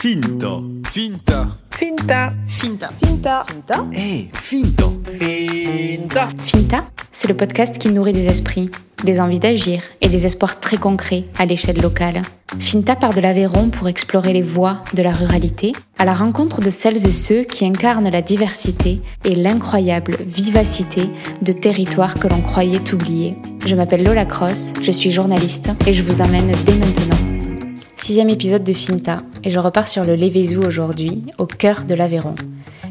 Finta. Finta. Finta. Finta. Finta. Finta. Eh, Finta. Finta. Finta, c'est le podcast qui nourrit des esprits, des envies d'agir et des espoirs très concrets à l'échelle locale. Finta part de l'Aveyron pour explorer les voies de la ruralité, à la rencontre de celles et ceux qui incarnent la diversité et l'incroyable vivacité de territoires que l'on croyait oubliés. Je m'appelle Lola Cross, je suis journaliste et je vous emmène dès maintenant. Sixième épisode de Finta, et je repars sur le Lévézou aujourd'hui, au cœur de l'Aveyron.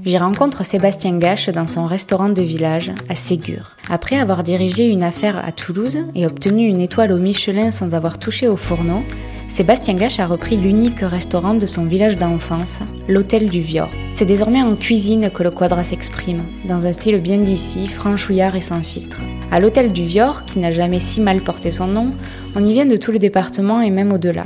J'y rencontre Sébastien Gache dans son restaurant de village à Ségur. Après avoir dirigé une affaire à Toulouse et obtenu une étoile au Michelin sans avoir touché au fourneau, Sébastien Gache a repris l'unique restaurant de son village d'enfance, l'Hôtel du Vior. C'est désormais en cuisine que le Quadra s'exprime, dans un style bien d'ici, franchouillard et sans filtre. À l'Hôtel du Vior, qui n'a jamais si mal porté son nom, on y vient de tout le département et même au-delà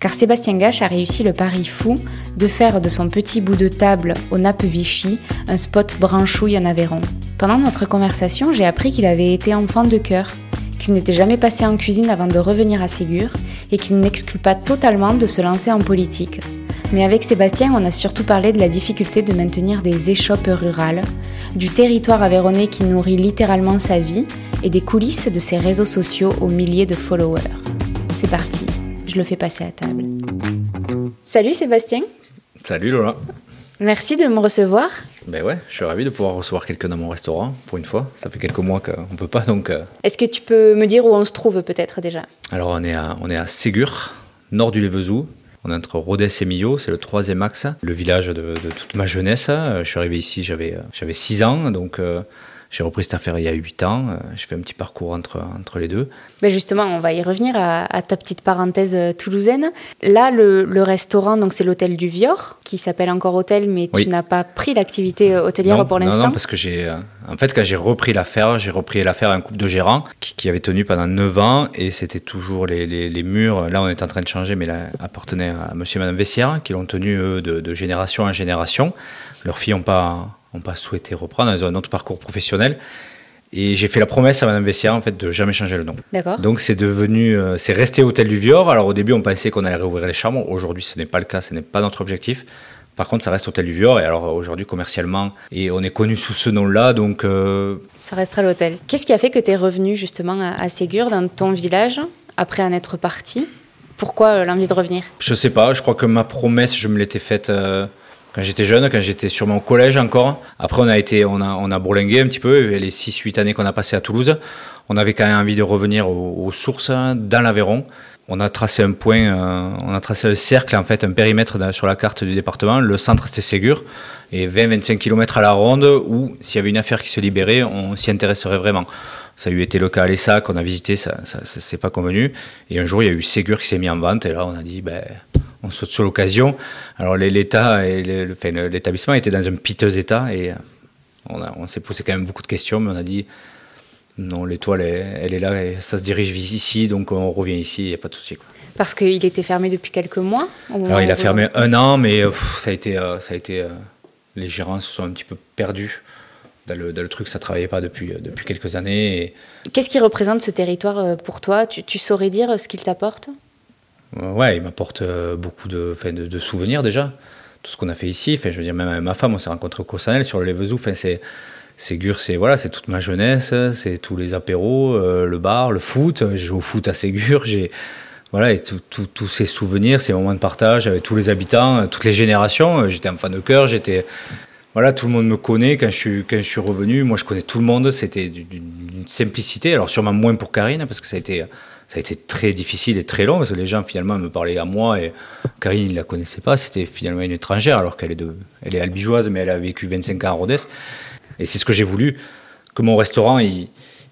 car Sébastien Gache a réussi le pari fou de faire de son petit bout de table au Nappe Vichy un spot branchouille en Aveyron. Pendant notre conversation, j'ai appris qu'il avait été enfant de cœur, qu'il n'était jamais passé en cuisine avant de revenir à Ségur et qu'il n'exclut pas totalement de se lancer en politique. Mais avec Sébastien, on a surtout parlé de la difficulté de maintenir des échoppes rurales, du territoire aveyronnais qui nourrit littéralement sa vie et des coulisses de ses réseaux sociaux aux milliers de followers. C'est parti je le fais passer à table. Salut Sébastien. Salut Lola. Merci de me recevoir. Ben ouais, je suis ravi de pouvoir recevoir quelqu'un dans mon restaurant pour une fois. Ça fait quelques mois qu'on ne peut pas donc. Euh... Est-ce que tu peux me dire où on se trouve peut-être déjà? Alors on est à, on est à Ségur, nord du Lévezou. On est entre Rodez et Millau, c'est le troisième axe, le village de, de, toute ma jeunesse. Je suis arrivé ici, j'avais 6 ans, donc euh, j'ai repris cette affaire il y a 8 ans. J'ai fait un petit parcours entre, entre les deux. Ben justement, on va y revenir à, à ta petite parenthèse toulousaine. Là, le, le restaurant, donc c'est l'hôtel du Vior, qui s'appelle encore hôtel, mais tu Oui. n'as pas pris l'activité hôtelière non, pour non, l'instant. Non, parce que j'ai. euh, En fait, quand j'ai repris l'affaire, j'ai repris l'affaire à un couple de gérants qui, qui avait tenu pendant 9 ans et c'était toujours les, les, les murs. Là, on est en train de changer, mais là, appartenaient à monsieur et madame Vessière qui l'ont tenu, eux, de, de génération en génération. Leurs filles n'ont pas, ont pas souhaité reprendre, elles ont un autre parcours professionnel. Et j'ai fait la promesse à Madame Vessière en fait de jamais changer le nom. D'accord. Donc c'est devenu, euh, c'est resté Hôtel du Vior. Alors au début on pensait qu'on allait réouvrir les chambres. Aujourd'hui ce n'est pas le cas, ce n'est pas notre objectif. Par contre ça reste Hôtel du Vior et alors aujourd'hui commercialement et on est connu sous ce nom-là donc euh, Ça restera l'hôtel. Qu'est-ce qui a fait que tu es revenu justement à, à Ségur, dans ton village, après en être parti? Pourquoi euh, l'envie de revenir? Je sais pas. Je crois que ma promesse je me l'étais faite. Quand j'étais jeune, quand j'étais sûrement au collège encore. Après, on a été, on a, on a bourlingué un petit peu. Et les 6-8 années qu'on a passées à Toulouse, on avait quand même envie de revenir aux, aux sources dans l'Aveyron. On a tracé un point, euh, on a tracé un cercle, en fait, un périmètre sur la carte du département. Le centre, c'était Ségur. Et 20-25 km à la ronde, où s'il y avait une affaire qui se libérait, on s'y intéresserait vraiment. Ça a eu été le cas à l'ESSAC, on a visité, ça ne s'est pas convenu. Et un jour, il y a eu Ségur qui s'est mis en vente. Et là, on a dit, ben, on saute sur l'occasion. Alors l'État et l'établissement était dans un piteux état et euh, on, s'est posé quand même beaucoup de questions, mais on a dit non, l'étoile elle, elle est là et ça se dirige ici, donc on revient ici, il n'y a pas de souci. Parce qu'il était fermé depuis quelques mois Alors il a fermé un an, mais euh, pff, ça a été, euh, ça a été, les gérants se sont un petit peu perdus. Dans le, dans le truc, ça ne travaillait pas depuis, depuis quelques années. Et, Qu'est-ce qui représente ce territoire pour toi? Tu, tu saurais dire ce qu'il t'apporte? Ouais, il m'apporte euh, beaucoup de, de, de souvenirs déjà. Tout ce qu'on a fait ici. Enfin, je veux dire, même avec ma femme, on s'est rencontrés au Coursanel sur le Lévezou. Enfin, c'est, Ségur, c'est voilà, c'est toute ma jeunesse, c'est tous les apéros, euh, le bar, le foot. J'ai joué au foot à Ségur. J'ai voilà, et tous ces souvenirs, ces moments de partage avec tous les habitants, euh, toutes les générations. Euh, J'étais un fan de cœur. J'étais voilà, tout le monde me connaît quand je suis, quand je suis revenu. Moi, je connais tout le monde. C'était d'une simplicité. Alors, sûrement moins pour Karine, parce que ça a été, ça a été très difficile et très long, parce que les gens, finalement, me parlaient à moi et Karine, ne la connaissait pas. C'était finalement une étrangère, alors qu'elle est, de, elle est albigeoise, mais elle a vécu 25 ans à Rodez. Et c'est ce que j'ai voulu, que mon restaurant, il,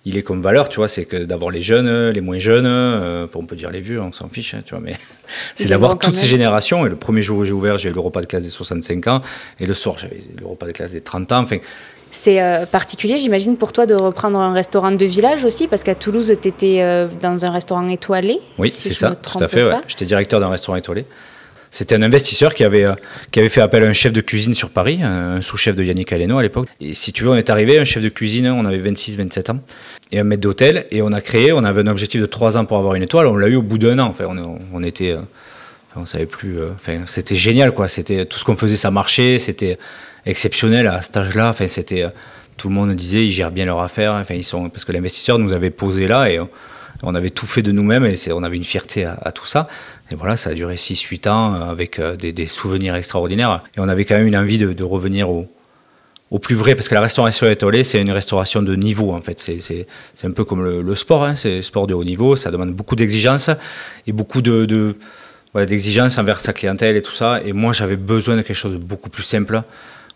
il est comme valeur, tu vois, c'est que d'avoir les jeunes, les moins jeunes, euh, on peut dire les vieux, on s'en fiche, hein, tu vois, mais c'est d'avoir toutes ces générations. Et le premier jour où j'ai ouvert, j'ai eu le repas de classe des 65 ans, et le soir, j'avais le repas de classe des 30 ans. Enfin, C'est euh, particulier, j'imagine, pour toi de reprendre un restaurant de village aussi, parce qu'à Toulouse, tu étais dans un restaurant étoilé. oui, si c'est ça, tout à fait. ouais. J'étais directeur d'un restaurant étoilé. C'était un investisseur qui avait, euh, qui avait fait appel à un chef de cuisine sur Paris, un sous-chef de Yannick Aleno à l'époque. Et si tu veux, on est arrivé, un chef de cuisine, on avait 26-27 ans, et un maître d'hôtel, et on a créé, on avait un objectif de 3 ans pour avoir une étoile, on l'a eu au bout d'un an. Enfin, on, on était, euh, on savait plus. euh, Enfin, c'était génial, quoi. C'était tout ce qu'on faisait, ça marchait. C'était exceptionnel à cet âge-là. Enfin, c'était euh, tout le monde disait, ils gèrent bien leur affaire. Enfin, ils sont parce que l'investisseur nous avait posé là et on, on avait tout fait de nous-mêmes et on avait une fierté à, tout ça. Et voilà, ça a duré 6-8 ans euh, avec euh, des, souvenirs extraordinaires. Et on avait quand même une envie de, revenir au, plus vrai, parce que la restauration étoilée, c'est une restauration de niveau, en fait. C'est- un peu comme le, sport, hein. c'est sport de haut niveau, ça demande beaucoup d'exigences et beaucoup de, d'exigences envers sa clientèle et tout ça. Et moi, j'avais besoin de quelque chose de beaucoup plus simple,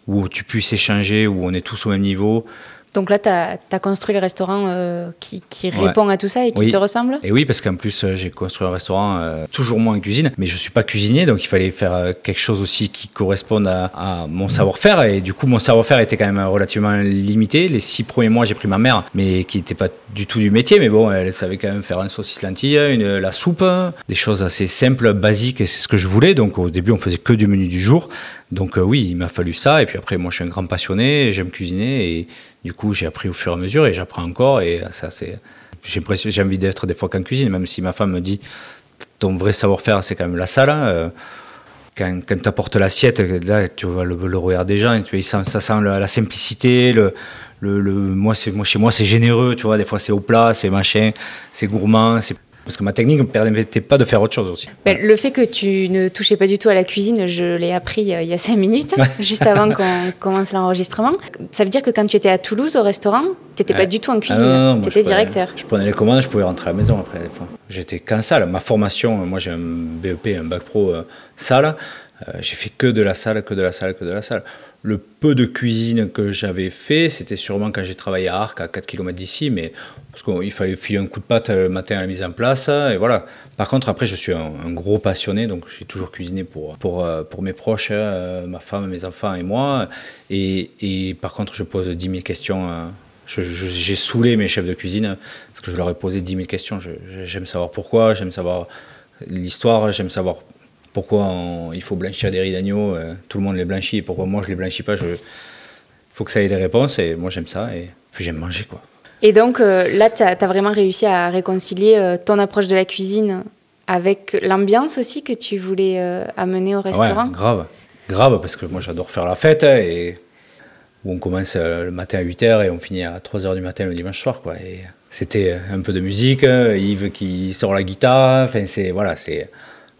où tu puisses échanger, où on est tous au même niveau. Donc là, tu as, construit le restaurant euh, qui, qui Ouais. répond à tout ça et qui Oui. te ressemble? Et oui, parce qu'en plus, euh, j'ai construit un restaurant, euh, toujours moi en cuisine, mais je suis pas cuisinier, donc il fallait faire euh, quelque chose aussi qui corresponde à, à mon savoir-faire. Et du coup, mon savoir-faire était quand même relativement limité. Les six premiers mois, j'ai pris ma mère, mais qui n'était pas du tout du métier, mais bon, elle savait quand même faire un saucisse lentille, une, la soupe, des choses assez simples, basiques, et c'est ce que je voulais. Donc au début, on faisait que du menu du jour. Donc euh, oui, il m'a fallu ça. Et puis après, moi, je suis un grand passionné, j'aime cuisiner, et du coup, j'ai appris au fur et à mesure, et j'apprends encore, et ça, c'est j'ai envie d'être des fois qu'en cuisine, même si ma femme me dit ton vrai savoir-faire, c'est quand même la salle. hein, euh, Quand, quand tu apportes l'assiette, là, tu vois le, le regard des gens, tu ça, ça sent la, simplicité. Le, le, moi, chez moi, c'est généreux, tu vois. Des fois, c'est au plat, c'est machin, c'est gourmand. Parce que ma technique ne me permettait pas de faire autre chose aussi. Ben, Le fait que tu ne touchais pas du tout à la cuisine, je l'ai appris euh, il y a cinq minutes, juste avant qu'on commence l'enregistrement. Ça veut dire que quand tu étais à Toulouse au restaurant, tu n'étais pas du tout en Ah cuisine, non, non, moi, tu étais directeur. Je prenais les commandes, je pouvais rentrer à la maison après des fois. J'étais qu'en salle. Ma formation, moi j'ai un BEP, un bac pro euh, salle. Euh, j'ai fait que de la salle, que de la salle, que de la salle. Le peu de cuisine que j'avais fait, c'était sûrement quand j'ai travaillé à Arc, à 4 km d'ici, mais parce qu'il fallait filer un coup de patte le matin à la mise en place, et voilà. Par contre, après, je suis un, gros passionné, donc j'ai toujours cuisiné pour, pour, euh, pour mes proches, euh, ma femme, mes enfants et moi. Et, et par contre, je pose 10 000 questions. je- J'ai saoulé mes chefs de cuisine parce que je leur ai posé 10 000 questions. J'aime savoir pourquoi, j'aime savoir l'histoire, j'aime savoir pourquoi on- il faut blanchir des riz d'agneau. euh, tout le monde les blanchit et pourquoi moi je les blanchis pas. Il faut que ça ait des réponses et moi j'aime ça et puis j'aime manger quoi. Et donc euh, là, tu as, vraiment réussi à réconcilier euh, ton approche de la cuisine avec l'ambiance aussi que tu voulais amener au Ah ouais, restaurant? grave, grave parce que moi j'adore faire la fête et où on commence le matin à 8h et on finit à 3h du matin le dimanche soir quoi. Et c'était un peu de musique, euh, Yves qui sort la guitare, enfin c'est voilà, c'est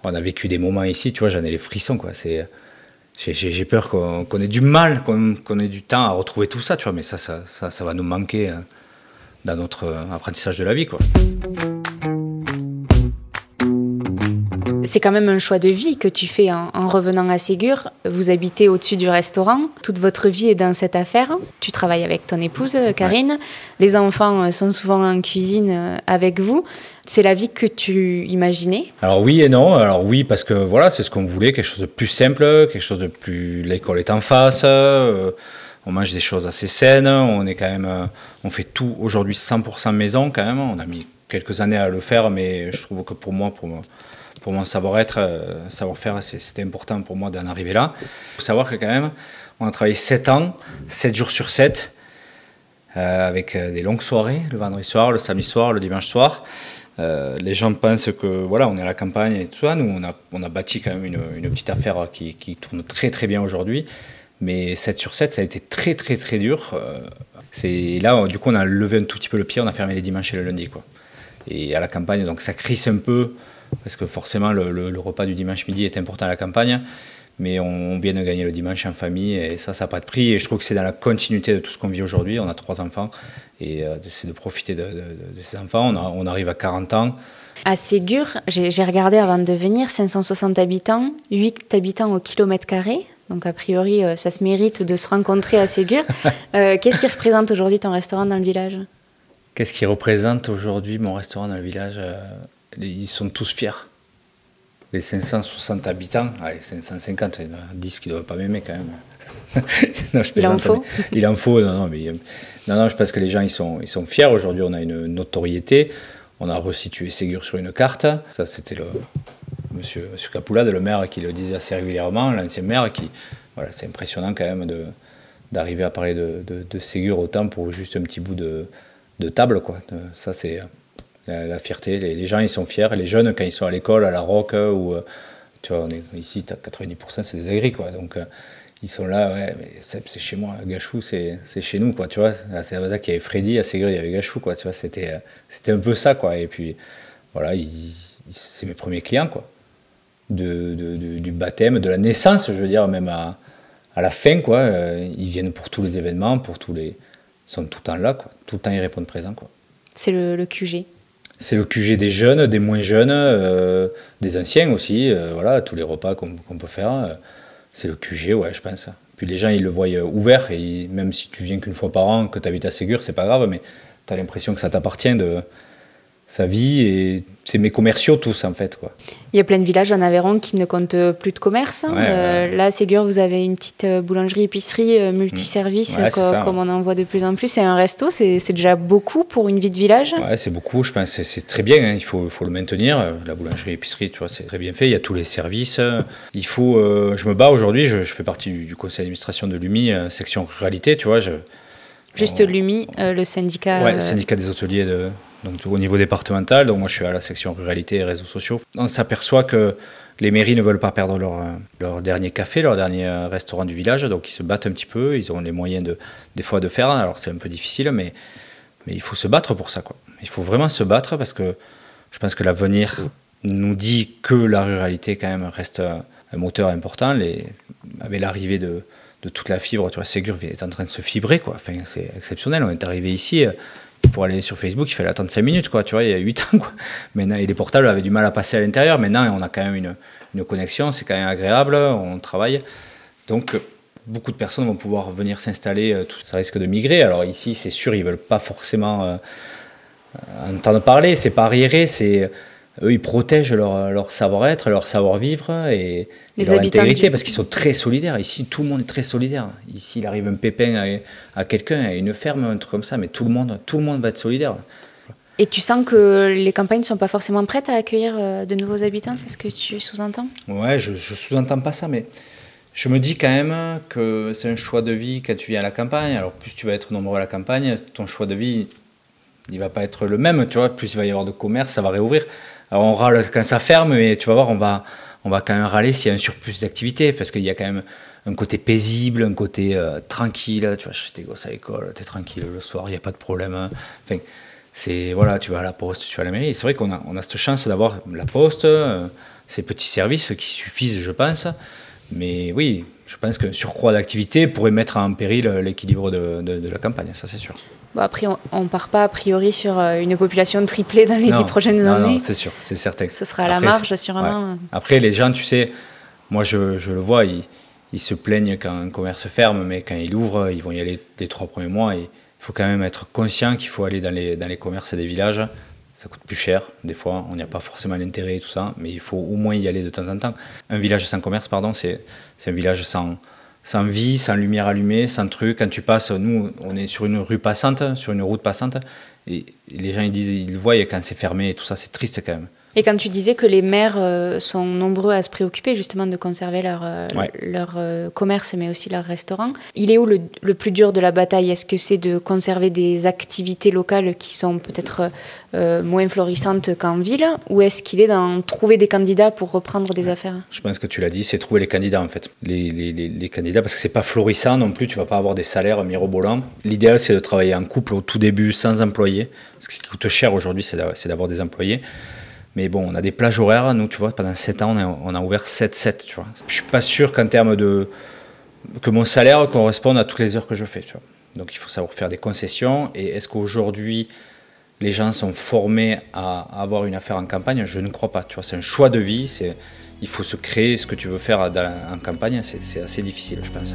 on a vécu des moments ici, tu vois, j'en ai les frissons quoi. J'ai- peur qu'on ait du mal, qu'on qu'on ait du temps à retrouver tout ça, tu vois, mais ça, ça, ça, ça va nous manquer euh, dans notre euh, apprentissage de la vie, quoi. C'est quand même un choix de vie que tu fais en, en revenant à Ségur. Vous habitez au-dessus du restaurant. Toute votre vie est dans cette affaire. Tu travailles avec ton épouse, euh, Karine. Les enfants euh, sont souvent en cuisine euh, avec vous. C'est la vie que tu imaginais? Alors oui et non. Alors oui parce que voilà, c'est ce qu'on voulait, quelque chose de plus simple, quelque chose de plus. L'école est en face. euh, on mange des choses assez saines. On est quand même, euh, on fait tout aujourd'hui 100% maison quand même. On a mis quelques années à le faire, mais je trouve que pour moi, pour moi, pour mon savoir-être, euh, savoir-faire, c'était important pour moi d'en arriver là. Il faut savoir que quand même, on a travaillé 7 ans, 7 jours sur 7, euh, avec euh, des longues soirées, le vendredi soir, le samedi soir, le dimanche soir. Les gens pensent que voilà, on est à la campagne et tout ça. Nous, on a, on a bâti quand même une, une petite affaire qui, qui tourne très très bien aujourd'hui. Mais 7 sur 7, ça a été très très très dur. C'est là, du coup, on a levé un tout petit peu le pied, on a fermé les dimanches et le lundi. Quoi. Et à la campagne, donc ça crisse un peu, parce que forcément, le, le- le repas du dimanche midi est important à la campagne. Mais on, on vient de gagner le dimanche en famille, et ça, ça n'a pas de prix. Et je trouve que c'est dans la continuité de tout ce qu'on vit aujourd'hui. On a trois enfants, et euh, c'est de profiter de, de- de- de ces enfants. On, a- on arrive à 40 ans. À Ségur, j'ai regardé avant de venir, 560 habitants, 8 habitants au kilomètre carré. Donc a priori, euh, ça se mérite de se rencontrer à Ségur. Euh, Qu'est-ce qui représente aujourd'hui ton restaurant dans le village? Qu'est-ce qui représente aujourd'hui mon restaurant dans le village Ils sont tous fiers. Les 560 habitants, allez, 550, il y en a 10 qui ne doivent pas m'aimer quand même. Non, je Il en faut mais- Il en faut, non, non, mais euh, non, non, je pense que les gens ils sont, ils sont fiers. Aujourd'hui, on a une notoriété. On a resitué Ségur sur une carte. Ça, c'était le monsieur, monsieur Capoulade, le maire, qui le disait assez régulièrement, l'ancien maire, qui, voilà, c'est impressionnant quand même de d'arriver à parler de, de, de Ségur autant pour juste un petit bout de, de table, quoi. De- ça, c'est euh, la, fierté. Les, gens, ils sont fiers. Les jeunes, quand ils sont à l'école, à la ROC, euh, ou euh, Tu vois, ici, as 90% c'est des agris, quoi. Donc, euh, ils sont là, ouais, c'est chez moi, Gachou, c'est chez nous, quoi, tu vois. C'est là qu'il y avait Freddy, à Ségur, il y avait Gachou, quoi, tu vois. C'était un peu ça, quoi. Et puis, voilà, c'est mes premiers clients, quoi. De, du baptême, de la naissance, je veux dire, même à, à la fin, quoi. Ils viennent pour tous les événements, pour tous les. Ils sont tout le temps là, quoi. Tout le temps, ils répondent présent, quoi. C'est le, QG c'est le QG des jeunes, des moins jeunes, euh, des anciens aussi. Euh, voilà, tous les repas qu'on peut faire, c'est le QG, ouais, je pense. Puis les gens, ils le voient ouvert, et même si tu viens qu'une fois par an, que tu habites à Ségur, c'est pas grave, mais tu as l'impression que ça t'appartient de, sa vie et c'est mes commerciaux tous en fait quoi. Il y a plein de villages en Aveyron qui ne comptent plus de commerce. Hein. Euh, là, à Ségur, vous avez une petite euh, boulangerie, épicerie, euh, multiservice, comme on en voit de plus en plus. C'est un resto, c'est déjà beaucoup pour une vie de village. Ouais, c'est beaucoup. Je pense c'est très bien. Hein. Il faut, faut, le maintenir. La boulangerie, épicerie, tu vois, c'est très bien fait. Il y a tous les services. Il faut. je me bats aujourd'hui. Je, fais partie du, conseil d'administration de l'UMI, section ruralité. Tu vois, je, Juste l'UMI, le syndicat. Ouais, syndicat des hôteliers de donc au niveau départemental. Donc moi je suis à la section ruralité et réseaux sociaux. On s'aperçoit que les mairies ne veulent pas perdre leur, leur dernier café, leur dernier euh, restaurant du village, donc ils se battent un petit peu, ils ont les moyens de, des fois de faire, alors c'est un peu difficile, mais, mais il faut se battre pour ça. Quoi. Il faut vraiment se battre parce que je pense que l'avenir nous dit que la ruralité quand même reste un moteur important. Avec l'arrivée de, de toute la fibre, tu vois, Ségur est en train de se fibrer, quoi. C'est exceptionnel. On est arrivé ici, euh, pour aller sur Facebook, il fallait attendre 5 minutes, quoi, tu vois, il y a 8 ans, quoi. Maintenant, et les portables avaient du mal à passer à l'intérieur. Maintenant, on a quand même une, connexion, c'est quand même agréable, on travaille. Donc, beaucoup de personnes vont pouvoir venir s'installer, euh, tout ça risque de migrer. Alors ici, c'est sûr, ils veulent pas forcément euh, entendre parler, c'est pas arriéré, c'est eux, ils protègent leur, leur savoir-être, leur savoir-vivre et, leur intégrité parce qu'ils sont très solidaires. Ici, tout le monde est très solidaire. Ici, il arrive un pépin à, à quelqu'un, à une ferme, un truc comme ça, mais tout le monde, tout le monde va être solidaire. Et tu sens que les campagnes ne sont pas forcément prêtes à accueillir euh, de nouveaux habitants, c'est ce que tu sous-entends? Ouais, je, je sous-entends pas ça, mais je me dis quand même que c'est un choix de vie quand tu viens à la campagne. Alors, plus tu vas être nombreux à la campagne, ton choix de vie, il va pas être le même, tu vois. Plus il va y avoir de commerce, ça va réouvrir. Alors on râle quand ça ferme, mais tu vas voir, on va, on va quand même râler s'il y a un surplus d'activité, parce qu'il y a quand même un côté paisible, un côté euh, tranquille. Tu vas chercher tes gosses à l'école, tu es tranquille le soir, il n'y a pas de problème. Enfin, c'est, voilà, tu vas à la poste, tu vas à la mairie. C'est vrai qu'on a, on a cette chance d'avoir la poste, euh, ces petits services qui suffisent, je pense. Mais oui, je pense qu'un surcroît d'activité pourrait mettre en péril l'équilibre de la campagne, ça c'est sûr. Bon, après, on ne part pas a priori sur euh, une population triplée dans les dix prochaines années. c'est sûr, c'est certain. Ce sera à la marge, sûrement. Après, les gens, tu sais, moi je, je le vois, ils, ils, se plaignent quand un commerce ferme, mais quand il ouvre, ils vont y aller les trois premiers mois. il faut quand même être conscient qu'il faut aller dans les, dans les commerces des villages. Ça coûte plus cher, des fois, on n'y a pas forcément l'intérêt et tout ça, mais il faut au moins y aller de temps en temps. Un village sans commerce, pardon, c'est un village sans, sans vie, sans lumière allumée, sans truc. Quand tu passes, nous, on est sur une rue passante, sur une route passante, et les gens ils disent, ils le voient, quand c'est fermé et tout ça, c'est triste quand même. Et quand tu disais que les maires euh, sont nombreux à se préoccuper justement de conserver leur, euh, leur euh, commerce, mais aussi leur restaurant, il est où le, le plus dur de la bataille? Est-ce que c'est de conserver des activités locales qui sont peut-être moins florissantes qu'en ville? Ou est-ce qu'il est dans trouver des candidats pour reprendre des affaires? Je pense que tu l'as dit, c'est trouver les candidats en fait. Les, les, les, candidats, parce que c'est pas florissant non plus, tu vas pas avoir des salaires mirobolants. L'idéal, c'est de travailler en couple au tout début sans employés. Ce qui coûte cher aujourd'hui, c'est d'avoir des employés. Mais bon, on a des plages horaires. Nous, tu vois, pendant 7 ans, on a, ouvert 7-7, tu vois. Je suis pas sûr qu'en termes de... que mon salaire corresponde à toutes les heures que je fais, tu vois. Donc il faut savoir faire des concessions. Et est-ce qu'aujourd'hui, les gens sont formés à avoir une affaire en campagne? Je ne crois pas, tu vois. C'est un choix de vie. C'est... Il faut se créer ce que tu veux faire en campagne. C'est assez difficile, je pense.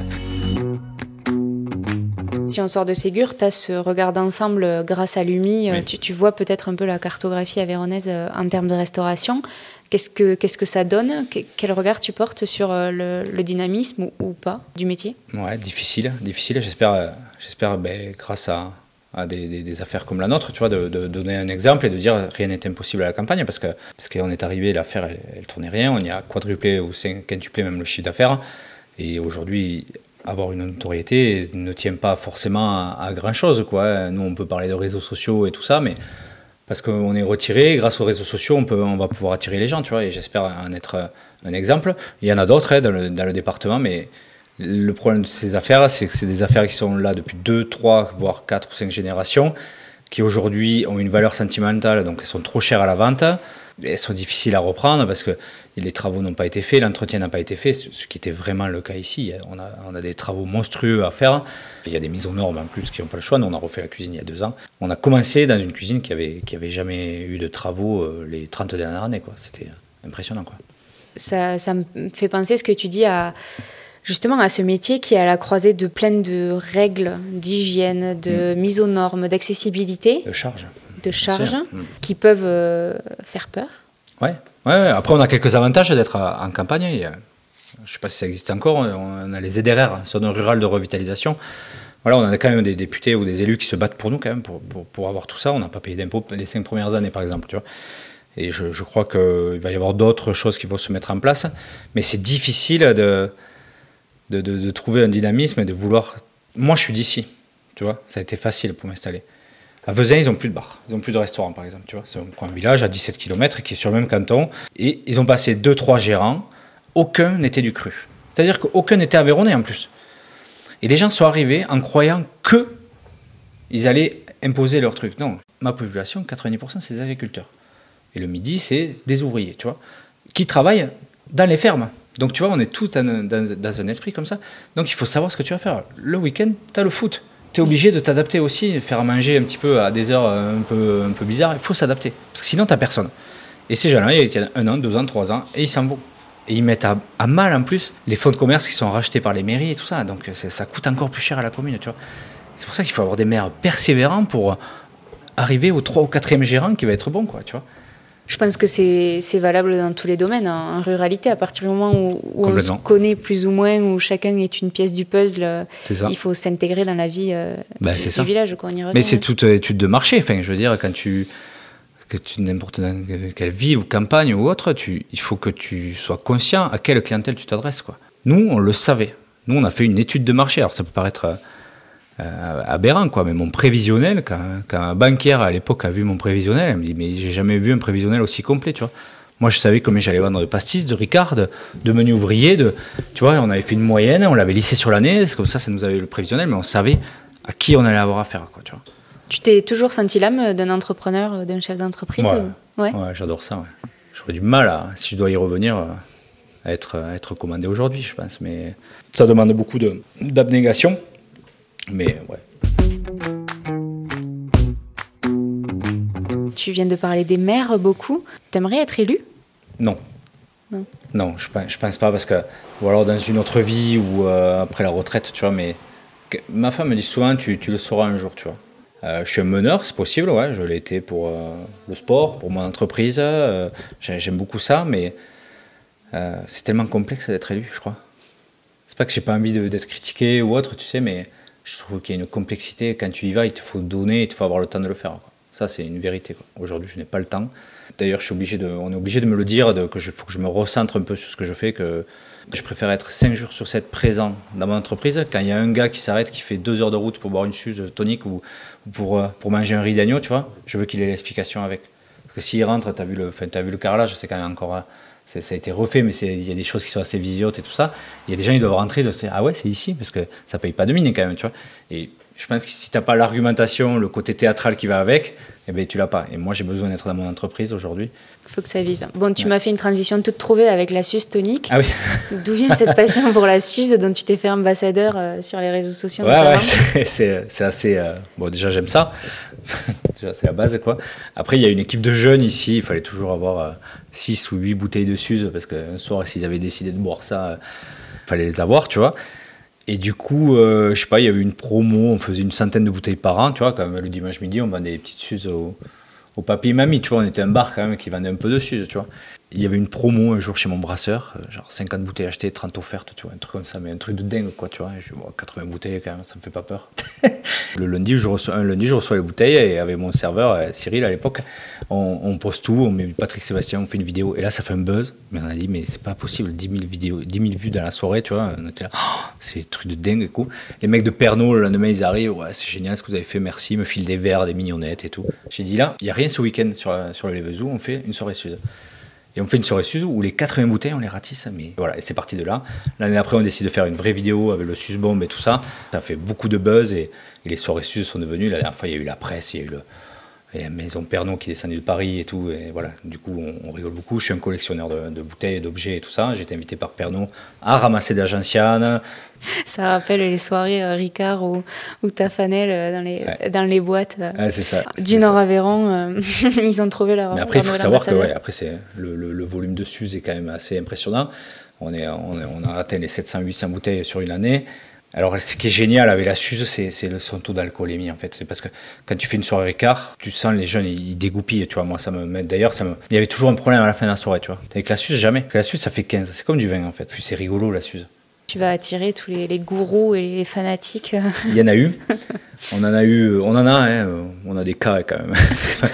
Si on sort de Ségur, tu as ce regard d'ensemble euh, grâce à l'UMI. Euh, tu, vois peut-être un peu la cartographie avéronaise euh, en termes de restauration. Qu'est-ce que, qu'est-ce que ça donne? Quel regard tu portes sur le, dynamisme ou, pas du métier? Ouais, difficile, difficile. J'espère, j'espère ben, grâce à, à des, affaires comme la nôtre, tu vois, de, donner un exemple et de dire rien n'est impossible à la campagne parce que parce qu'on est arrivé, l'affaire elle, elle, tournait rien, on y a quadruplé ou quintuplé même le chiffre d'affaires et aujourd'hui avoir une notoriété ne tient pas forcément à, grand chose. Quoi. Nous, on peut parler de réseaux sociaux et tout ça, mais parce qu'on est retiré. Grâce aux réseaux sociaux, on, peut, on va pouvoir attirer les gens, tu vois, et j'espère en être un exemple. Il y en a d'autres hein, dans, dans, le, département, mais le problème de ces affaires, c'est que c'est des affaires qui sont là depuis 2, 3, voire 4 ou 5 générations, qui aujourd'hui ont une valeur sentimentale, donc elles sont trop chères à la vente. Elles sont difficiles à reprendre parce que les travaux n'ont pas été faits, l'entretien n'a pas été fait, ce qui était vraiment le cas ici. On a, on a, des travaux monstrueux à faire. Il y a des mises aux normes en plus qui n'ont pas le choix. Nous, on a refait la cuisine il y a deux ans. On a commencé dans une cuisine qui avait, qui avait jamais eu de travaux euh, les 30 dernières années. C'était impressionnant. Quoi. Ça, ça me fait penser ce que tu dis à justement à ce métier qui est à la croisée de plein de règles d'hygiène, de mm. mise aux normes, d'accessibilité. De charge. De charge, mm. qui peuvent euh, faire peur. Ouais. ouais. Après, on a quelques avantages d'être en campagne. je ne sais pas si ça existe encore. On a les ZRR, zone rurale de revitalisation. Voilà, on a quand même des députés ou des élus qui se battent pour nous quand même pour, pour, pour avoir tout ça. On n'a pas payé d'impôts les cinq premières années, par exemple. Tu vois. Et je, je crois qu'il va y avoir d'autres choses qui vont se mettre en place. Mais c'est difficile de, de, de, trouver un dynamisme et de vouloir. Moi, je suis d'ici, tu vois, ça a été facile pour m'installer. À Vezin, ils n'ont plus de bar, ils n'ont plus de restaurant, par exemple, tu vois. C'est un village à 17 km qui est sur le même canton. Et ils ont passé 2-3 gérants, aucun n'était du cru. C'est-à-dire qu'aucun n'était avéronné en plus. Et les gens sont arrivés en croyant que ils allaient imposer leur truc. Non, ma population, 90%, c'est des agriculteurs. Et le midi, c'est des ouvriers, tu vois, qui travaillent dans les fermes. Donc tu vois, on est tous dans, dans, un esprit comme ça. Donc il faut savoir ce que tu vas faire. Le week-end, tu as le foot. Tu es obligé de t'adapter aussi, faire manger un petit peu à des heures un peu, un peu bizarres. Il faut s'adapter. Parce que sinon, tu personne. Et ces gens-là, ils tiennent un an, deux ans, trois ans, et ils s'en vont. Et ils mettent à, mal en plus les fonds de commerce qui sont rachetés par les mairies et tout ça. Donc ça coûte encore plus cher à la commune, tu vois. C'est pour ça qu'il faut avoir des maires persévérants pour arriver au 3 ou 4e gérant qui va être bon, quoi, tu vois. Je pense que c'est valable dans tous les domaines. Hein. En ruralité, à partir du moment où, on se connaît plus ou moins, où chacun est une pièce du puzzle, il faut s'intégrer dans la vie euh, bah, du, village. Quoi, Mais c'est toute étude de marché. Enfin, je veux dire, quand tu que tu n'importe quelle ville ou campagne ou autre, tu, il faut que tu sois conscient à quelle clientèle tu t'adresses. Nous, on le savait. Nous, on a fait une étude de marché. Alors, ça peut paraître euh, euh, aberrant, quoi. Mais mon prévisionnel, quand, un banquier à l'époque a vu mon prévisionnel, elle me dit Mais j'ai jamais vu un prévisionnel aussi complet, tu vois. Moi, je savais combien j'allais vendre de pastis, de Ricard, de, menus ouvriers. De, tu vois, on avait fait une moyenne, on l'avait lissé sur l'année, comme ça, ça nous avait le prévisionnel, mais on savait à qui on allait avoir affaire, quoi, tu vois. Tu t'es toujours senti l'âme d'un entrepreneur, d'un chef d'entreprise Ouais, ouais. j'adore ça. J'aurais du mal, à, si je dois y revenir, à être, à être commandé aujourd'hui, je pense. Mais ça demande beaucoup d'abnégation. Mais ouais. Tu viens de parler des maires beaucoup. T'aimerais être élu Non. Non. Non, je pense, pense pas parce que, ou alors dans une autre vie ou euh, après la retraite, tu vois, mais ma femme me dit souvent, tu, tu le sauras un jour, tu vois. Euh, je suis un meneur, c'est possible, ouais, je l'ai été pour euh, le sport, pour mon entreprise, j'aime beaucoup ça, mais c'est tellement complexe d'être élu, je crois. C'est pas que j'ai pas envie d'être critiqué ou autre, tu sais, mais je trouve qu'il y a une complexité. Quand tu y vas, il te faut donner, il te faut avoir le temps de le faire. Ça, c'est une vérité. Aujourd'hui, je n'ai pas le temps. D'ailleurs, je suis obligé de, on est obligé de me le dire, de, que je faut que je me recentre un peu sur ce que je fais, que je préfère être 5 jours sur 7 présent dans mon entreprise. Quand il y a un gars qui s'arrête, qui fait 2 heures de route pour boire une suze tonique ou, pour, euh, pour manger un riz d'agneau, tu vois, je veux qu'il ait l'explication avec. Parce que s'il rentre, tu as, vu le, as vu le carrelage, c'est quand même encore ça a été refait, mais il y a des choses qui sont assez vieillottes et tout ça. Il y a des gens qui doivent rentrer, de se dire, ah ouais, c'est ici, parce que ça paye pas de mine quand même, tu vois. Je pense que si tu n'as pas l'argumentation, le côté théâtral qui va avec, eh ben, tu l'as pas. Et moi, j'ai besoin d'être dans mon entreprise aujourd'hui. Il faut que ça vive. Bon, tu m'as fait une transition toute trouvée avec la suce tonique. Ah oui. D'où vient cette passion pour la suce dont tu t'es fait ambassadeur euh, sur les réseaux sociaux Ouais, ouais c'est assez. Euh, bon, déjà, j'aime ça. c'est la base, quoi. Après, il y a une équipe de jeunes ici. Il fallait toujours avoir 6 euh, ou 8 bouteilles de suze parce qu'un soir, s'ils avaient décidé de boire ça, il fallait les avoir, tu vois. Et du coup, euh, je sais pas, il y avait une promo, on faisait une centaine de bouteilles par an, tu vois, quand même, le dimanche midi, on vendait des petites suzes au, papy et mamie, tu vois, on était un bar quand même qui vendait un peu de suze, tu vois. Il y avait une promo un jour chez mon brasseur, euh, genre 50 bouteilles achetées, 30 offertes, tu vois, un truc comme ça, mais un truc de dingue, quoi, tu vois. Je dis, 80 bouteilles quand même, ça me fait pas peur. le lundi, je reçois, un lundi, je reçois les bouteilles et avec mon serveur, euh, Cyril à l'époque, on, on, poste tout, on met Patrick Sébastien, on fait une vidéo, et là, ça fait un buzz. Mais on a dit, mais c'est pas possible, 10 000, vidéos, 10 000 vues dans la soirée, tu vois. On était là, oh, c'est des trucs de dingue, et. Les mecs de Pernod, le lendemain, ils arrivent, ouais, c'est génial ce que vous avez fait, merci, ils me filent des verres, des mignonnettes et tout. J'ai dit, là, il n'y a rien ce week-end sur, sur le Levezou, on fait une soirée Suze. Et on fait une soirée Suze où les 80 bouteilles, on les ratisse. Mais voilà, et c'est parti de là. L'année après, on décide de faire une vraie vidéo avec le Suze Bomb et tout ça. Ça fait beaucoup de buzz et, les soirées Suze sont devenues. La dernière fois, il y a eu la presse, il y a eu le, et Maison Pernod qui est descendu de Paris et tout. Et voilà, du coup, on, rigole beaucoup. Je suis un collectionneur de, bouteilles, d'objets et tout ça. J'ai été invité par Pernod à ramasser des anciennes. Ça rappelle les soirées euh, Ricard ou, ou Tafanel euh, dans les, dans les boîtes euh, ça, du Nord-Aveyron. ils ont trouvé leur. Mais après, il faut savoir que ouais, après, le, le, volume de Suze est quand même assez impressionnant. On, est, on, on a atteint les 700-800 bouteilles sur une année. Alors, ce qui est génial avec la Suze, c'est son taux d'alcoolémie, en fait. C'est parce que quand tu fais une soirée écart, tu sens les jeunes, ils dégoupillent, tu vois. Moi, ça me D'ailleurs, ça me... il y avait toujours un problème à la fin de la soirée, tu vois. Avec la Suze, jamais. la Suze, ça fait 15. C'est comme du vin, en fait. Puis c'est rigolo, la Suze. Tu vas attirer tous les, gourous et les fanatiques. Il y en a eu. On en a eu, on en a, hein. on a des cas quand même.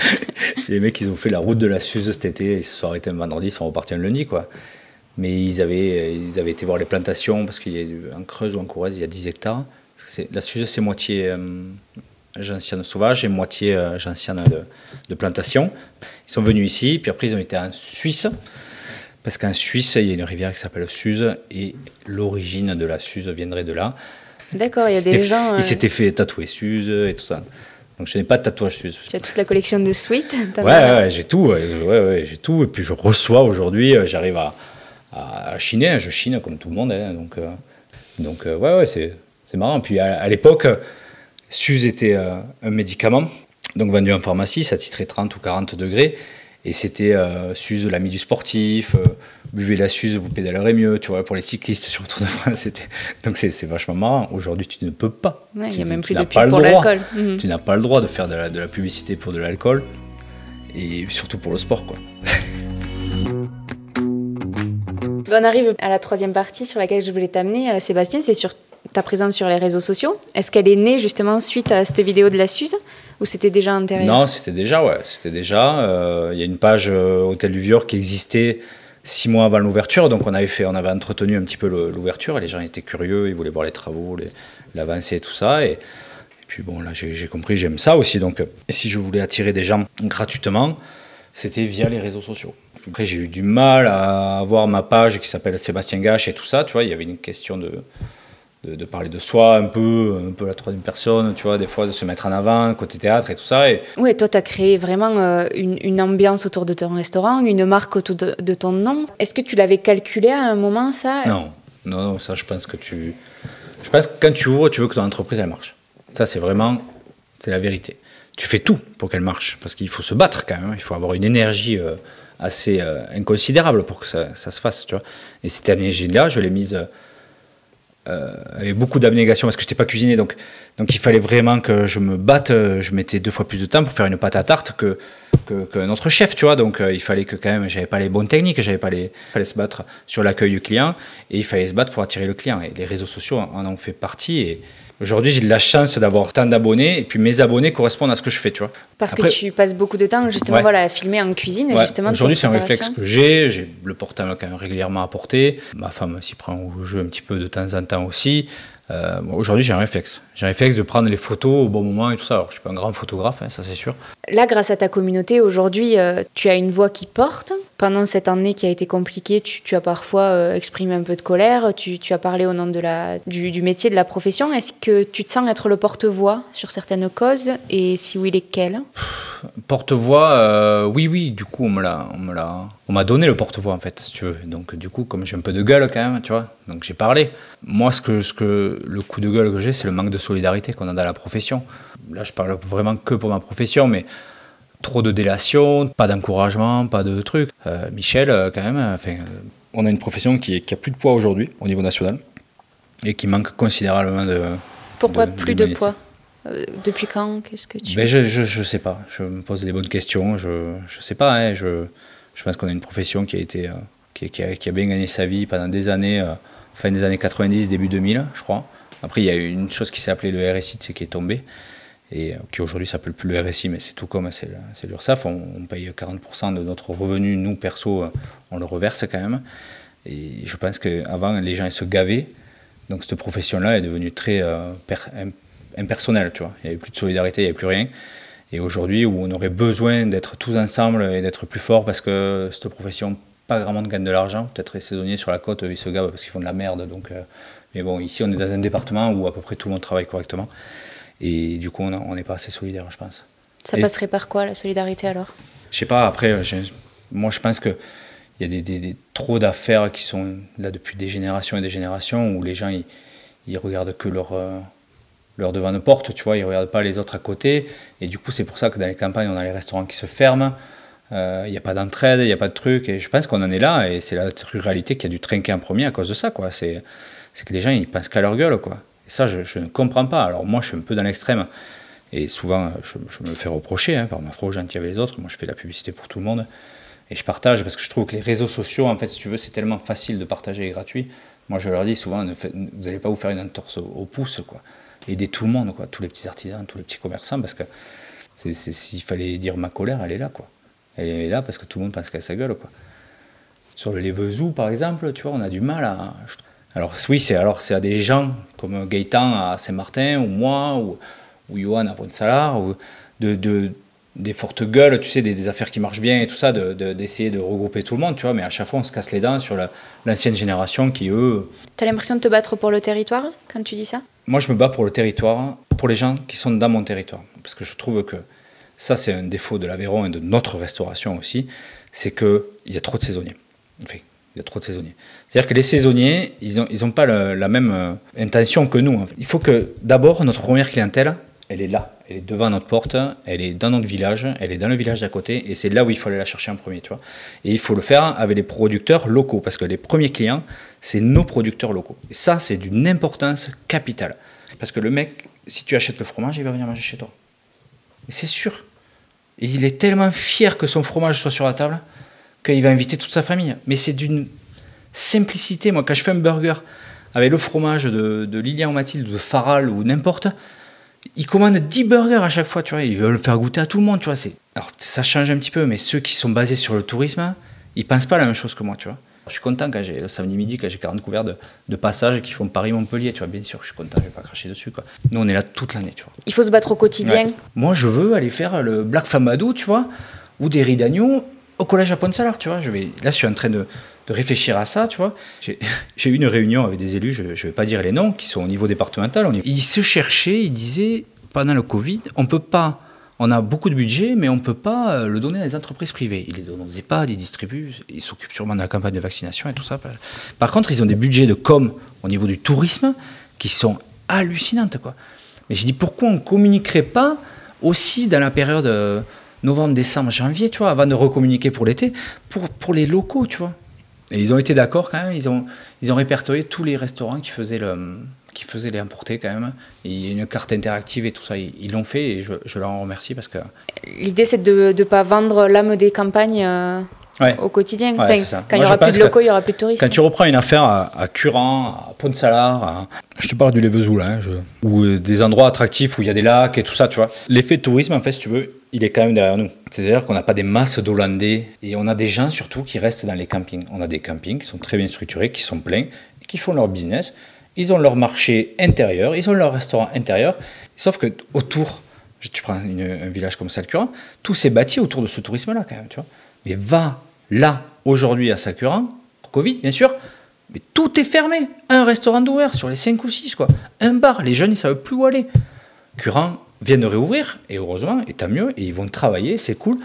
les mecs, ils ont fait la route de la Suze cet été, ils se sont arrêtés un vendredi, ils sont repartis un lundi, quoi. Mais ils avaient, ils avaient été voir les plantations parce qu'il y a en Creuse ou en Corrèze, il y a 10 hectares. La Suze, c'est moitié euh, gentiane sauvage et moitié euh, gentiane de, de, plantation. Ils sont venus ici, puis après ils ont été en Suisse. Parce qu'en Suisse, il y a une rivière qui s'appelle Suze et l'origine de la Suze viendrait de là. D'accord, il y a des gens. Ils euh, s'étaient fait tatouer Suze et tout ça. Donc je n'ai pas de tatouage Suze. Tu as toute la collection de suites Ouais, ouais j'ai tout. Ouais, ouais, j'ai tout. Et puis je reçois aujourd'hui, j'arrive à, à, chiner. Hein, je chine comme tout le monde. Hein, donc, euh, donc euh, ouais, ouais c'est, c'est marrant. Puis à, l'époque, Suze était euh, un médicament, donc vendu en pharmacie, ça titrait 30 ou 40 degrés. Et c'était Suze, l'ami du sportif, buvez la Suze, vous pédalerez mieux, tu vois, pour les cyclistes sur le Tour de France. C'était... Donc c'est, vachement marrant. Aujourd'hui, tu ne peux pas. Il n'y a même plus de pub pour l'alcool. Mhm. Tu n'as pas le droit de faire de la, de la publicité pour de l'alcool. Et surtout pour le sport, quoi. On arrive à la troisième partie sur laquelle je voulais t'amener, euh, Sébastien, c'est sur ta présence sur les réseaux sociaux. Est-ce qu'elle est née justement suite à cette vidéo de la Suze ou c'était déjà antérieur Non, c'était déjà, ouais, c'était déjà. Euh, il y a une page euh, Hôtel du Vieux qui existait six mois avant l'ouverture, donc on avait fait, on avait entretenu un petit peu l'ouverture. Les gens étaient curieux, ils voulaient voir les travaux, l'avancée et tout ça. Et, puis bon, là, j'ai compris, j'aime ça aussi. Donc, si je voulais attirer des gens gratuitement, c'était via les réseaux sociaux. Après, j'ai eu du mal à avoir ma page qui s'appelle Sébastien Gache et tout ça. Tu vois, il y avait une question de, de, parler de soi un peu, un peu la troisième personne, tu vois, des fois de se mettre en avant, côté théâtre et tout ça. Et... Oui, toi, tu as créé vraiment euh, une, une, ambiance autour de ton restaurant, une marque autour de, ton nom. Est-ce que tu l'avais calculé à un moment, ça? Non, non, non, ça, je pense que tu. Je pense que quand tu ouvres, tu veux que ton entreprise, elle marche. Ça, c'est vraiment. C'est la vérité. Tu fais tout pour qu'elle marche, parce qu'il faut se battre quand même. Hein. Il faut avoir une énergie. Euh, assez euh, inconsidérable pour que ça, se fasse, tu vois. Et cette énergie-là, je l'ai mise euh, avec beaucoup d'abnégation parce que je n'étais pas cuisiné, donc, donc il fallait vraiment que je me batte. Je mettais deux fois plus de temps pour faire une pâte à tarte que, que, notre chef, tu vois. Donc euh, il fallait que quand même, j'avais pas les bonnes techniques, j'avais pas les, il fallait se battre sur l'accueil du client et il fallait se battre pour attirer le client. Et les réseaux sociaux en ont fait partie Aujourd'hui, j'ai de la chance d'avoir tant d'abonnés et puis mes abonnés correspondent à ce que je fais, tu vois. Parce que tu passes beaucoup de temps justement voilà, à filmer en cuisine, justement. Aujourd'hui, c'est un réflexe que j'ai. J'ai le portable quand même régulièrement à porter. Ma femme s'y prend au jeu un petit peu de temps en temps aussi. Euh, Aujourd'hui, j'ai un réflexe. J'ai un réflexe de prendre les photos au bon moment et tout ça. Alors, je suis pas un grand photographe, hein, ça c'est sûr. Là, grâce à ta communauté, aujourd'hui, euh, tu as une voix qui porte. Pendant cette année qui a été compliquée, tu, as parfois euh, exprimé un peu de colère. Tu, tu, as parlé au nom de la, du, du métier, de la profession. Est-ce que tu te sens être le porte-voix sur certaines causes? Et si oui, lesquelles? Porte-voix, euh, oui, oui. Du coup, on me l'a, on me l'a, on m'a donné le porte-voix en fait, si tu veux. Donc, du coup, comme j'ai un peu de gueule quand même, tu vois. Donc, j'ai parlé. Moi, ce que, ce que, le coup de gueule que j'ai, c'est le manque de solidarité qu'on a dans la profession. Là, je parle vraiment que pour ma profession, mais trop de délation, pas d'encouragement, pas de trucs. Euh, Michel, euh, quand même, enfin, on a une profession qui, qui a plus de poids aujourd'hui au niveau national et qui manque considérablement de. Pourquoi plus de poids? Euh, depuis quand? Qu'est-ce que tu. Ben je, je, je, sais pas. Je me pose les bonnes questions. Je, je sais pas. Hein, je, Je pense qu'on a une profession qui a, été, qui, a, bien gagné sa vie pendant des années, fin des années 90, début 2000, je crois. Après, il y a une chose qui s'est appelée le RSI, qui est tombé et qui aujourd'hui s'appelle plus le RSI, mais c'est tout comme c'est l'URSSAF. On, on, paye 40% de notre revenu, nous perso, on le reverse quand même. Et je pense qu'avant, les gens se gavaient. Donc cette profession-là est devenue très euh, impersonnelle, tu vois. Il n'y avait plus de solidarité, il n'y avait plus rien. Et aujourd'hui, où on aurait besoin d'être tous ensemble et d'être plus forts parce que cette profession, pas grand monde gagne de l'argent. Peut-être les saisonniers sur la côte, ils se gavent parce qu'ils font de la merde. Donc, euh, mais bon, ici, on est dans un département où à peu près tout le monde travaille correctement. Et du coup, on n'est pas assez solidaire, je pense. Ça passerait par quoi, la solidarité, alors? Je sais pas, après, moi, je pense que il y a des, trop d'affaires qui sont là depuis des générations et des générations où les gens ils, ils regardent que leur, euh, leur devant de porte, tu vois, ils regardent pas les autres à côté. Et du coup, c'est pour ça que dans les campagnes, on a les restaurants qui se ferment. Euh, il n'y a pas d'entraide, il n'y a pas de truc. Et je pense qu'on en est là. Et c'est la ruralité qui a dû trinquer en premier à cause de ça, quoi. C'est que les gens, ils pensent qu'à leur gueule, quoi. Et ça, je, ne comprends pas. Alors moi, je suis un peu dans l'extrême. Et souvent, je, me fais reprocher hein, par ma froge gentil avec les autres. Moi, je fais la publicité pour tout le monde et je partage parce que je trouve que les réseaux sociaux, en fait, si tu veux, c'est tellement facile de partager et gratuit. Moi, je leur dis souvent, vous n'allez pas vous faire une entorse au, pouce, quoi. Aidez tout le monde, quoi, tous les petits artisans, tous les petits commerçants, parce que s'il fallait dire ma colère, elle est là, quoi. Elle est là parce que tout le monde pense qu'à sa gueule, quoi. Sur le Lévezou, par exemple, tu vois, on a du mal à. Alors oui, c'est alors c'est à des gens comme Gaëtan à Saint-Martin ou moi ou, ou Johan à Pont-Salar ou de, de, des fortes gueules, tu sais, des, affaires qui marchent bien et tout ça, d'essayer de, regrouper tout le monde, tu vois, mais à chaque fois on se casse les dents sur l'ancienne génération qui, eux... T'as l'impression de te battre pour le territoire quand tu dis ça? Moi je me bats pour le territoire, pour les gens qui sont dans mon territoire, parce que je trouve que ça c'est un défaut de l'Aveyron et de notre restauration aussi, c'est qu'il y a trop de saisonniers. Enfin, il y a trop de saisonniers. C'est-à-dire que les saisonniers, ils n'ont ils pas la même euh, intention que nous. Il faut que d'abord notre première clientèle, elle est là, elle est devant notre porte, elle est dans notre village, elle est dans le village d'à côté, et c'est là où il faut aller la chercher en premier, tu vois. Et il faut le faire avec les producteurs locaux, parce que les premiers clients, c'est nos producteurs locaux. Et ça, c'est d'une importance capitale. Parce que le mec, si tu achètes le fromage, il va venir manger chez toi. C'est sûr. Et il est tellement fier que son fromage soit sur la table qu'il va inviter toute sa famille. Mais c'est d'une simplicité. Moi, quand je fais un burger avec le fromage de, de Lilian ou Mathilde, de Faral ou n'importe, ils commandent 10 burgers à chaque fois, tu vois. Ils veulent faire goûter à tout le monde, tu vois. Alors, ça change un petit peu, mais ceux qui sont basés sur le tourisme, ils pensent pas la même chose que moi, tu vois. Je suis content quand j'ai le samedi midi, quand j'ai 40 couverts de, de passages qui font Paris-Montpellier, tu vois. Bien sûr, je suis content, je vais pas cracher dessus, quoi. Nous, on est là toute l'année, tu vois. Il faut se battre au quotidien. Moi, je veux aller faire le Black Famadou, tu vois, ou des riz d'agneau au collège à Pont-Salar, tu vois. Je vais, là, je suis en train de, réfléchir à ça, tu vois. J'ai eu une réunion avec des élus, je ne vais pas dire les noms, qui sont au niveau départemental. Ils se cherchaient, ils disaient, pendant le Covid, on peut pas, on a beaucoup de budget, mais on ne peut pas euh, le donner à des entreprises privées. Ils les donnent aux EHPAD, ils distribuent, ils s'occupent sûrement de la campagne de vaccination et tout ça. Par contre, ils ont des budgets de com au niveau du tourisme qui sont hallucinantes, quoi. Mais je dis, pourquoi on ne communiquerait pas aussi dans la période euh, novembre, décembre, janvier, tu vois, avant de recommuniquer pour l'été, pour, pour les locaux, tu vois. Et ils ont été d'accord quand même, ils ont, ils ont répertorié tous les restaurants qui faisaient, le, qui faisaient les importer quand même. il y a une carte interactive et tout ça, ils l'ont fait et je, je, leur en remercie parce que... L'idée c'est de ne pas vendre l'âme des campagnes euh, au quotidien. quand il n'y aura plus de locaux, il n'y aura plus de touristes. Quand tu reprends une affaire à, à Curan, à Pont-de-Salar, je te parle du Lévezou là, hein, ou euh, des endroits attractifs où il y a des lacs et tout ça, tu vois. L'effet de tourisme en fait, si tu veux, il est quand même derrière nous. C'est-à-dire qu'on n'a pas des masses d'Hollandais et on a des gens surtout qui restent dans les campings. On a des campings qui sont très bien structurés, qui sont pleins, qui font leur business. Ils ont leur marché intérieur, ils ont leur restaurant intérieur. Sauf que autour, tu prends un village comme Salcuran, tout s'est bâti autour de ce tourisme-là quand même. Mais va là aujourd'hui à Salcuran, Covid bien sûr, mais tout est fermé. Un restaurant d'ouvert sur les 5 ou 6, quoi. Un bar, les jeunes, ils ne savent plus où aller. Curan, viennent de réouvrir, et heureusement, et tant mieux, et ils vont travailler, c'est cool.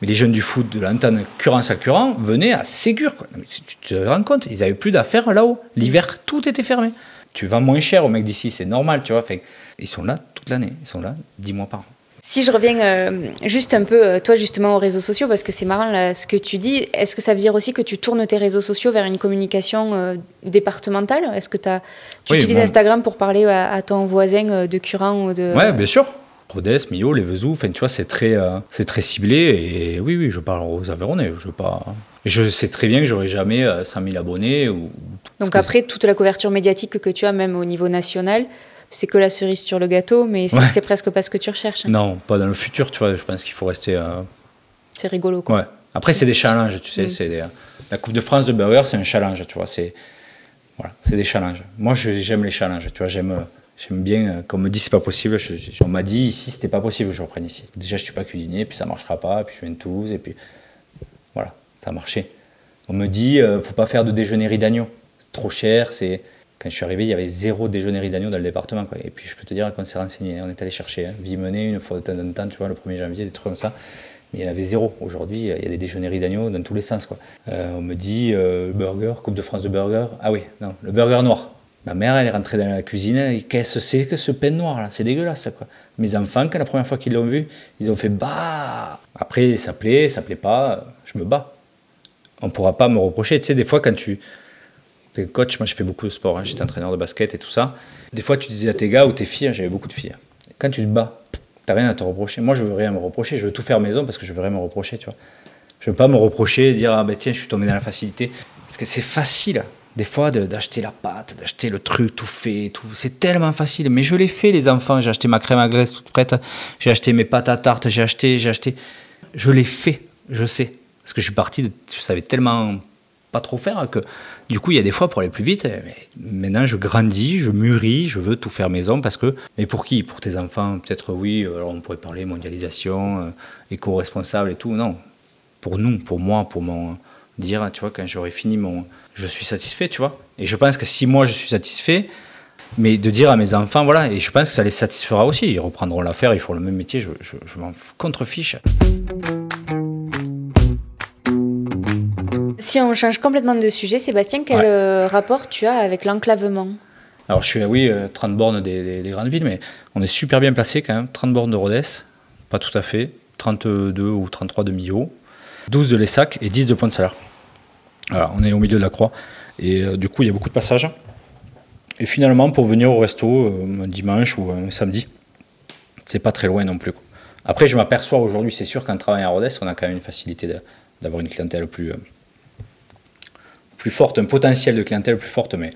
Mais les jeunes du foot de l'antenne Currance à Current venaient à Ségur. Tu te rends compte, ils n'avaient plus d'affaires là-haut. L'hiver, tout était fermé. Tu vas moins cher aux mecs d'ici, c'est normal, tu vois. Fait, ils sont là toute l'année, ils sont là dix mois par an. Si je reviens euh, juste un peu, euh, toi justement, aux réseaux sociaux, parce que c'est marrant là, ce que tu dis, est-ce que ça veut dire aussi que tu tournes tes réseaux sociaux vers une communication euh, départementale? Est-ce que as, tu utilises Instagram pour parler à, ton voisin de Curan ou de... Ouais, bien sûr. Rodez, Millau, les Vezous, enfin tu vois, c'est très, euh, c'est très ciblé. Et oui, oui, je parle aux Aveyronnais. Je, pas... je sais très bien que j'aurai jamais 100 000 abonnés. Ou... Donc après, toute la couverture médiatique que tu as, même au niveau national, c'est que la cerise sur le gâteau, mais c'est presque pas ce que tu recherches. Non, pas dans le futur, tu vois. Je pense qu'il faut rester. C'est rigolo, quoi. Ouais. Après, c'est des challenges, tu sais. Mm. C'est La Coupe de France de burger, c'est un challenge, tu vois. C'est voilà, c'est des challenges. Moi, j'aime les challenges, tu vois. J'aime J'aime bien, euh, comme on me dit c'est pas possible, on m'a dit ici c'était pas possible je reprenne ici. Déjà je suis pas cuisinier, puis ça marchera pas, puis je viens de Toulouse, et puis voilà, ça a marché. On me dit euh, faut pas faire de déjeunerie d'agneau, c'est trop cher, c'est quand je suis arrivé, il y avait zéro déjeunerie d'agneau dans le département. Quoi. Et puis je peux te dire qu'on s'est renseigné, on est allé chercher. Hein. Une fois de temps en temps, tu vois, le 1er janvier, des trucs comme ça. Mais il y en avait zéro. Aujourd'hui, il y a des déjeuneries d'agneau dans tous les sens. Quoi. Euh, on me dit burger, Coupe de France de burger. Ah oui, non, le burger noir. Ma mère, elle est rentrée dans la cuisine, qu'est-ce que c'est que ce pain noir là? C'est dégueulasse quoi. Mes enfants, quand la première fois qu'ils l'ont vu, ils ont fait bah. Après, ça plaît, ça plaît pas, je me bats. On pourra pas me reprocher. Tu sais, des fois, quand tu. es coach, moi je fais beaucoup de sport, hein, j'étais entraîneur de basket et tout ça. Des fois, tu disais à tes gars ou tes filles, hein, j'avais beaucoup de filles, quand tu te bats, t'as rien à te reprocher. Moi, je veux rien me reprocher, je veux tout faire maison parce que je veux rien me reprocher, tu vois. Je veux pas me reprocher, dire ah ben tiens, je suis tombé dans la facilité. Parce que c'est facile des fois d'acheter la pâte, d'acheter le truc tout fait, tout. C'est tellement facile. Mais je l'ai fait, les enfants. J'ai acheté ma crème à glace toute prête. J'ai acheté mes pâtes à tarte. J'ai acheté, j'ai acheté. Je l'ai fait, je sais. Parce que je suis parti, je savais tellement pas trop faire que du coup, il y a des fois pour aller plus vite. Mais maintenant, je grandis, je mûris, je veux tout faire maison parce que. Mais pour qui? Pour tes enfants Peut-être oui. Alors on pourrait parler mondialisation, euh, éco-responsable et tout. Non. Pour nous, pour moi, pour mon dire, tu vois, quand j'aurai fini mon. Je suis satisfait, tu vois. Et je pense que si moi je suis satisfait, mais de dire à mes enfants, voilà, et je pense que ça les satisfera aussi. Ils reprendront l'affaire, ils feront le même métier, je, je, m'en contrefiche. Si on change complètement de sujet, Sébastien, quel euh, rapport tu as avec l'enclavement? Alors je suis, oui, 30 euh, bornes des, des, grandes villes, mais on est super bien placé quand même. 30 bornes de Rodez, pas tout à fait. 32 ou 33 de Millau. 12 de Lessac et 10 de Pointe-Salaire. On est au milieu de la croix. Et euh, du coup, il y a beaucoup de passages. Et finalement, pour venir au resto euh, un dimanche ou un samedi, c'est pas très loin non plus. Après, je m'aperçois aujourd'hui, c'est sûr qu'en travaillant à Rodez, on a quand même une facilité d'avoir une clientèle plus, euh, plus forte, un potentiel de clientèle plus forte. Mais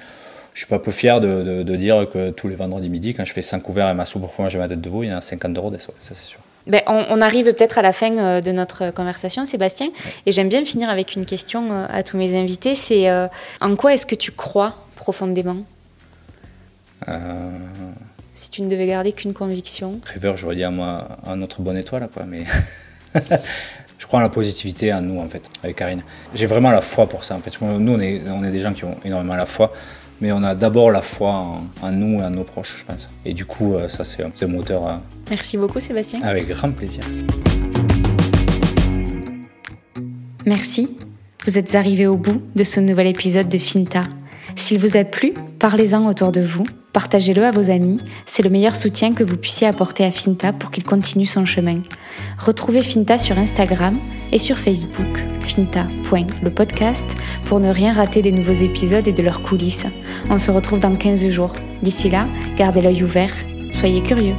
je suis pas peu fier de, dire que tous les vendredis midi, quand je fais 5 couverts et ma soupe pour et ma tête de veau, il y en a 50 de Rodez, ça c'est sûr. Ben, on, arrive peut-être à la fin euh, de notre conversation, Sébastien, et j'aime bien finir avec une question euh, à tous mes invités. C'est euh, en quoi est-ce que tu crois profondément? Si tu ne devais garder qu'une conviction. Rêveur, j'aurais dit à moi à notre bonne étoile, quoi, mais je crois en la positivité en nous, en fait, avec Karine. J'ai vraiment la foi pour ça, en fait. Nous, on est, on est des gens qui ont énormément la foi mais on a d'abord la foi en, nous et en nos proches, je pense. Et du coup, euh, ça, c'est un moteur. Euh, Merci beaucoup, Sébastien. Avec grand plaisir. Merci. Vous êtes arrivé au bout de ce nouvel épisode de Finta. S'il vous a plu, parlez-en autour de vous, partagez-le à vos amis, c'est le meilleur soutien que vous puissiez apporter à Finta pour qu'il continue son chemin. Retrouvez Finta sur Instagram et sur Facebook, finta.lepodcast, pour ne rien rater des nouveaux épisodes et de leurs coulisses. On se retrouve dans 15 jours. D'ici là, gardez l'œil ouvert, soyez curieux.